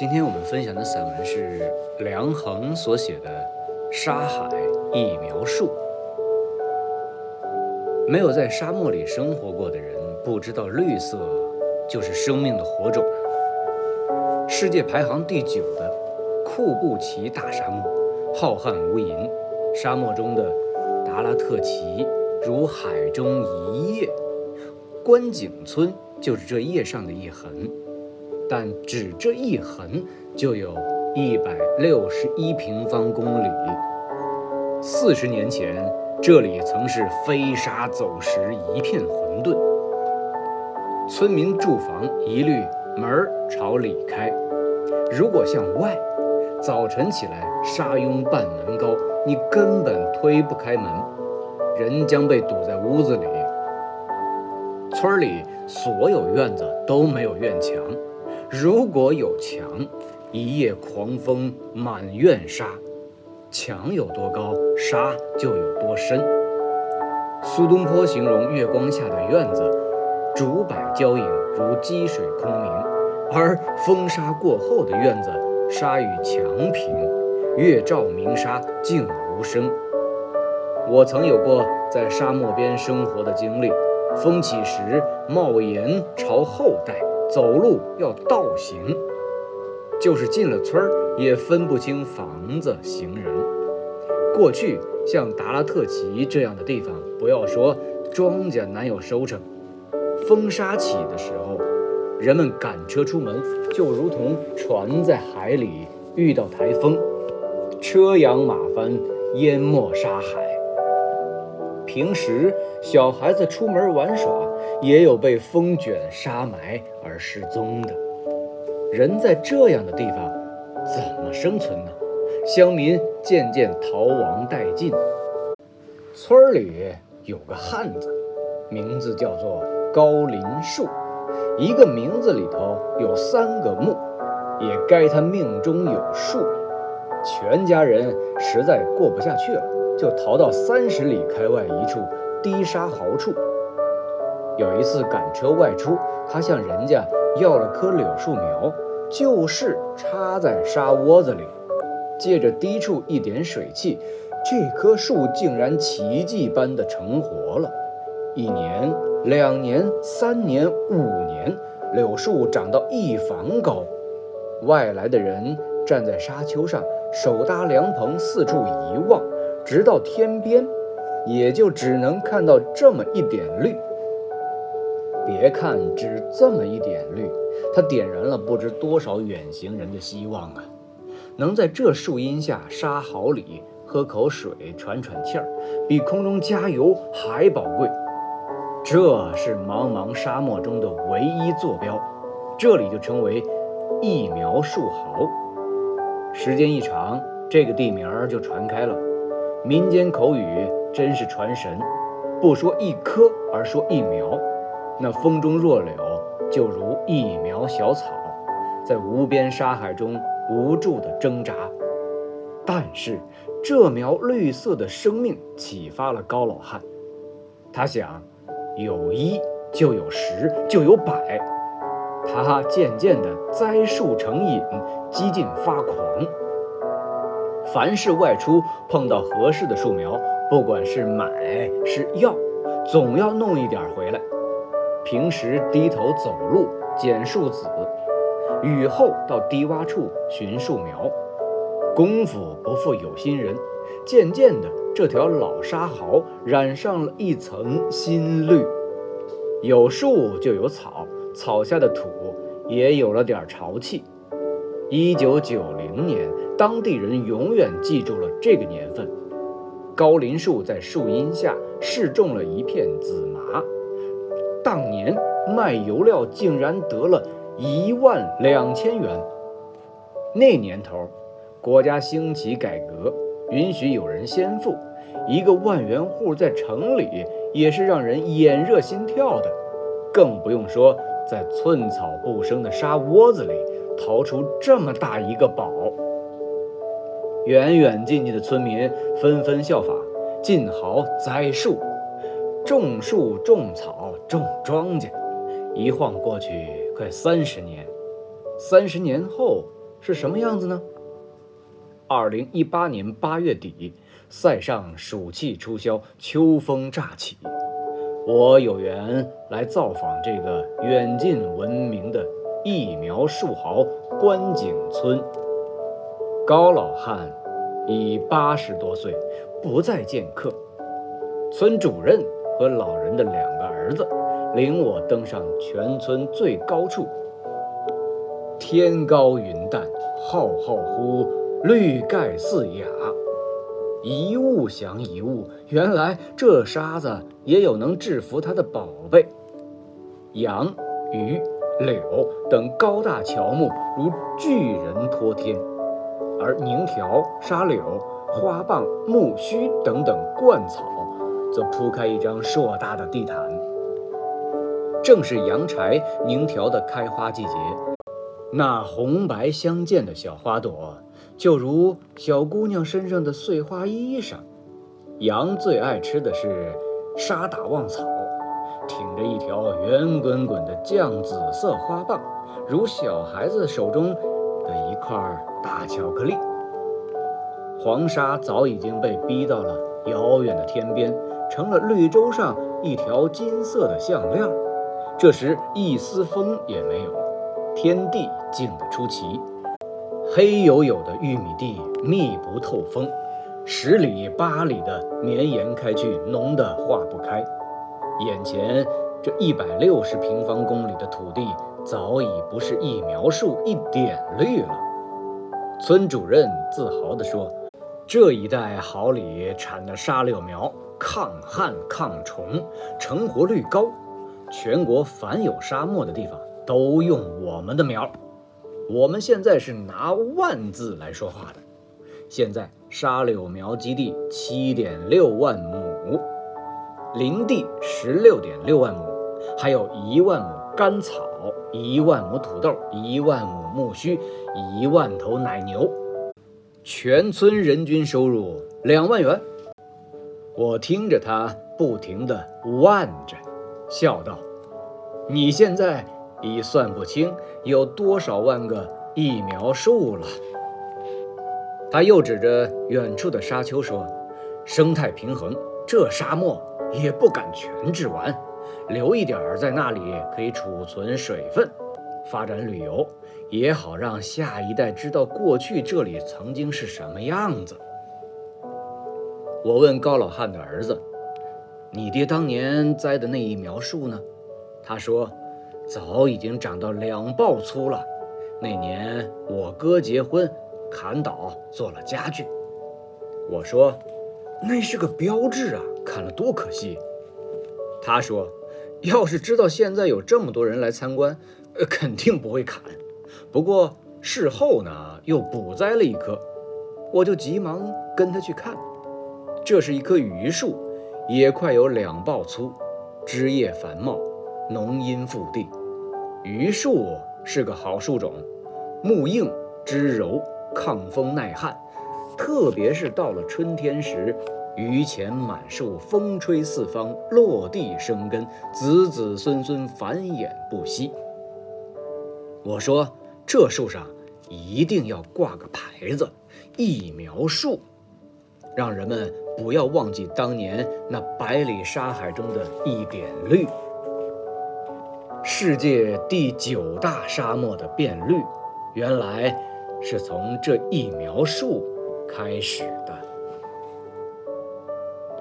今天我们分享的散文是梁衡所写的《沙海一描述》。没有在沙漠里生活过的人，不知道绿色就是生命的火种。世界排行第九的库布齐大沙漠，浩瀚无垠。沙漠中的达拉特旗如海中一叶，观景村就是这叶上的一痕。但只这一横，就有一百六十一平方公里。四十年前，这里曾是飞沙走石，一片混沌。村民住房一律门朝里开，如果向外，早晨起来沙拥半门高，你根本推不开门，人将被堵在屋子里。村里所有院子都没有院墙。如果有墙，一夜狂风满院沙，墙有多高，沙就有多深。苏东坡形容月光下的院子，竹柏交影如积水空明；而风沙过后的院子，沙与墙平，月照明沙静无声。我曾有过在沙漠边生活的经历，风起时帽檐朝后带。走路要倒行，就是进了村儿也分不清房子、行人。过去像达拉特旗这样的地方，不要说庄稼难有收成，风沙起的时候，人们赶车出门，就如同船在海里遇到台风，车扬马翻，淹没沙海。平时小孩子出门玩耍，也有被风卷沙埋而失踪的。人在这样的地方怎么生存呢？乡民渐渐逃亡殆尽。村里有个汉子，名字叫做高林树，一个名字里头有三个木，也该他命中有数。全家人实在过不下去了。就逃到三十里开外一处低沙壕处。有一次赶车外出，他向人家要了棵柳树苗，就是插在沙窝子里，借着低处一点水汽，这棵树竟然奇迹般的成活了。一年、两年、三年、五年，柳树长到一房高。外来的人站在沙丘上，手搭凉棚，四处一望。直到天边，也就只能看到这么一点绿。别看只这么一点绿，它点燃了不知多少远行人的希望啊！能在这树荫下沙壕里喝口水、喘喘气儿，比空中加油还宝贵。这是茫茫沙漠中的唯一坐标，这里就称为一苗树壕。时间一长，这个地名就传开了。民间口语真是传神，不说一棵，而说一苗。那风中弱柳就如一苗小草，在无边沙海中无助地挣扎。但是这苗绿色的生命启发了高老汉，他想，有一就有十，就有百。他渐渐地栽树成瘾，几近发狂。凡是外出碰到合适的树苗，不管是买是要，总要弄一点回来。平时低头走路捡树籽，雨后到低洼处寻树苗，功夫不负有心人。渐渐的，这条老沙壕染上了一层新绿，有树就有草，草下的土也有了点潮气。一九九零年，当地人永远记住了这个年份。高林树在树荫下试种了一片紫麻，当年卖油料竟然得了一万两千元。那年头，国家兴起改革，允许有人先富，一个万元户在城里也是让人眼热心跳的，更不用说在寸草不生的沙窝子里。刨出这么大一个宝，远远近近的村民纷纷效法，进壕栽树、种树、种草、种庄稼。一晃过去快三十年，三十年后，是什么样子呢？二零一八年八月底，塞上暑气初消，秋风乍起，我有缘来造访这个远近闻名的疫苗树豪观景村。高老汉已八十多岁，不再见客。村主任和老人的两个儿子领我登上全村最高处。天高云淡，浩浩乎绿盖四雅，一物降一物。原来这沙子也有能制服他的宝贝，羊、鱼、柳等高大乔木如巨人托天，而宁条、沙柳、花蚌、木须等等灌草，则铺开一张硕大的地毯。正是阳柴、宁条的开花季节。那红白相间的小花朵，就如小姑娘身上的碎花衣裳。羊最爱吃的是沙打旺草，挺着一条圆滚滚的酱紫色花棒，如小孩子手中的一块大巧克力。黄沙早已经被逼到了遥远的天边，成了绿洲上一条金色的项链。这时一丝风也没有。天地静得出奇，黑黝黝的玉米地密不透风，十里八里的绵延开去，浓得化不开。眼前这一百六十平方公里的土地，早已不是一苗树一点绿了。村主任自豪地说：“这一带好里产的沙柳苗，抗旱抗虫，成活率高，全国凡有沙漠的地方。”都用我们的苗，我们现在是拿万字来说话的。现在沙柳苗基地七点六万亩，林地十六点六万亩，还有一万亩干草，一万亩土豆，一万亩苜蓿，一万头奶牛，全村人均收入两万元。我听着他不停地万着，笑道：“你现在。”已算不清有多少万个疫苗树了。他又指着远处的沙丘说：“生态平衡，这沙漠也不敢全治完，留一点儿在那里可以储存水分，发展旅游也好让下一代知道过去这里曾经是什么样子。”我问高老汉的儿子：“你爹当年栽的那一苗树呢？”他说。早已经长到两抱粗了。那年我哥结婚，砍倒做了家具。我说，那是个标志啊，砍了多可惜。他说，要是知道现在有这么多人来参观，呃，肯定不会砍。不过事后呢，又补栽了一棵，我就急忙跟他去看。这是一棵榆树，也快有两抱粗，枝叶繁茂，浓荫覆地。榆树是个好树种，木硬枝柔，抗风耐旱。特别是到了春天时，榆钱满树，风吹四方，落地生根，子子孙孙繁衍不息。我说，这树上一定要挂个牌子，“疫苗树”，让人们不要忘记当年那百里沙海中的一点绿。世界第九大沙漠的变绿，原来是从这一苗树开始的。